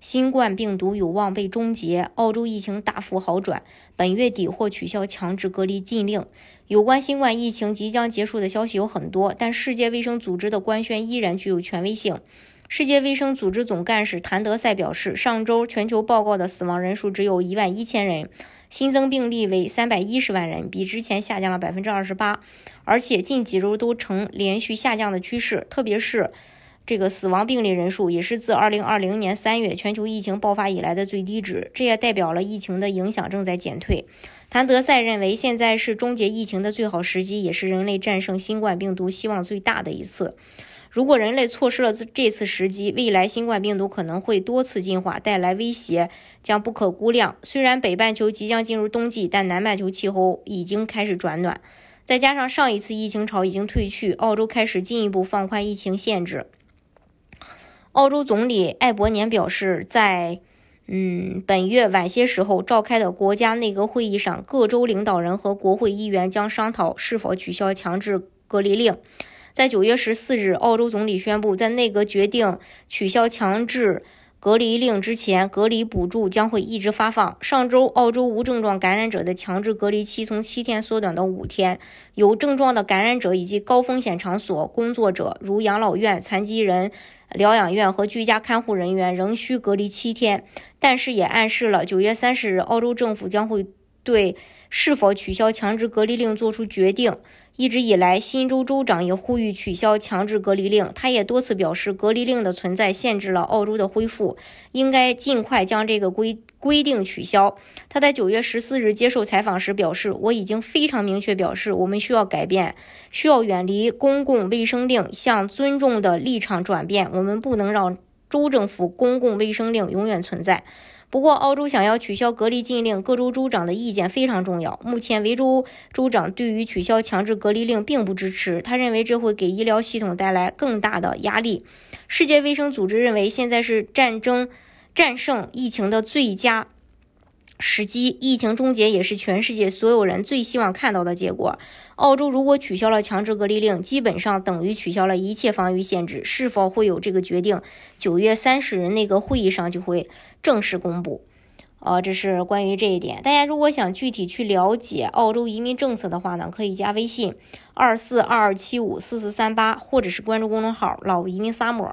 新冠病毒有望被终结，澳洲疫情大幅好转，本月底或取消强制隔离禁令。有关新冠疫情即将结束的消息有很多，但世界卫生组织的官宣依然具有权威性。世界卫生组织总干事谭德赛表示，上周全球报告的死亡人数只有一万一千人，新增病例为三百一十万人，比之前下降了百分之二十八，而且近几周都呈连续下降的趋势，特别是。这个死亡病例人数也是自二零二零年三月全球疫情爆发以来的最低值，这也代表了疫情的影响正在减退。谭德赛认为，现在是终结疫情的最好时机，也是人类战胜新冠病毒希望最大的一次。如果人类错失了这次时机，未来新冠病毒可能会多次进化，带来威胁将不可估量。虽然北半球即将进入冬季，但南半球气候已经开始转暖，再加上上一次疫情潮已经退去，澳洲开始进一步放宽疫情限制。澳洲总理艾伯年表示，在嗯本月晚些时候召开的国家内阁会议上，各州领导人和国会议员将商讨是否取消强制隔离令。在九月十四日，澳洲总理宣布，在内阁决定取消强制隔离令之前，隔离补助将会一直发放。上周，澳洲无症状感染者的强制隔离期从七天缩短到五天，有症状的感染者以及高风险场所工作者，如养老院、残疾人。疗养院和居家看护人员仍需隔离七天，但是也暗示了九月三十日，澳洲政府将会对是否取消强制隔离令做出决定。一直以来，新州州长也呼吁取消强制隔离令。他也多次表示，隔离令的存在限制了澳洲的恢复，应该尽快将这个规规定取消。他在九月十四日接受采访时表示：“我已经非常明确表示，我们需要改变，需要远离公共卫生令，向尊重的立场转变。我们不能让州政府公共卫生令永远存在。”不过，澳洲想要取消隔离禁令，各州州长的意见非常重要。目前，维州州长对于取消强制隔离令并不支持，他认为这会给医疗系统带来更大的压力。世界卫生组织认为，现在是战争战胜疫情的最佳时机，疫情终结也是全世界所有人最希望看到的结果。澳洲如果取消了强制隔离令，基本上等于取消了一切防御限制。是否会有这个决定？九月三十日那个会议上就会正式公布。呃，这是关于这一点。大家如果想具体去了解澳洲移民政策的话呢，可以加微信二四二二七五四四三八，或者是关注公众号“老移民 summer”，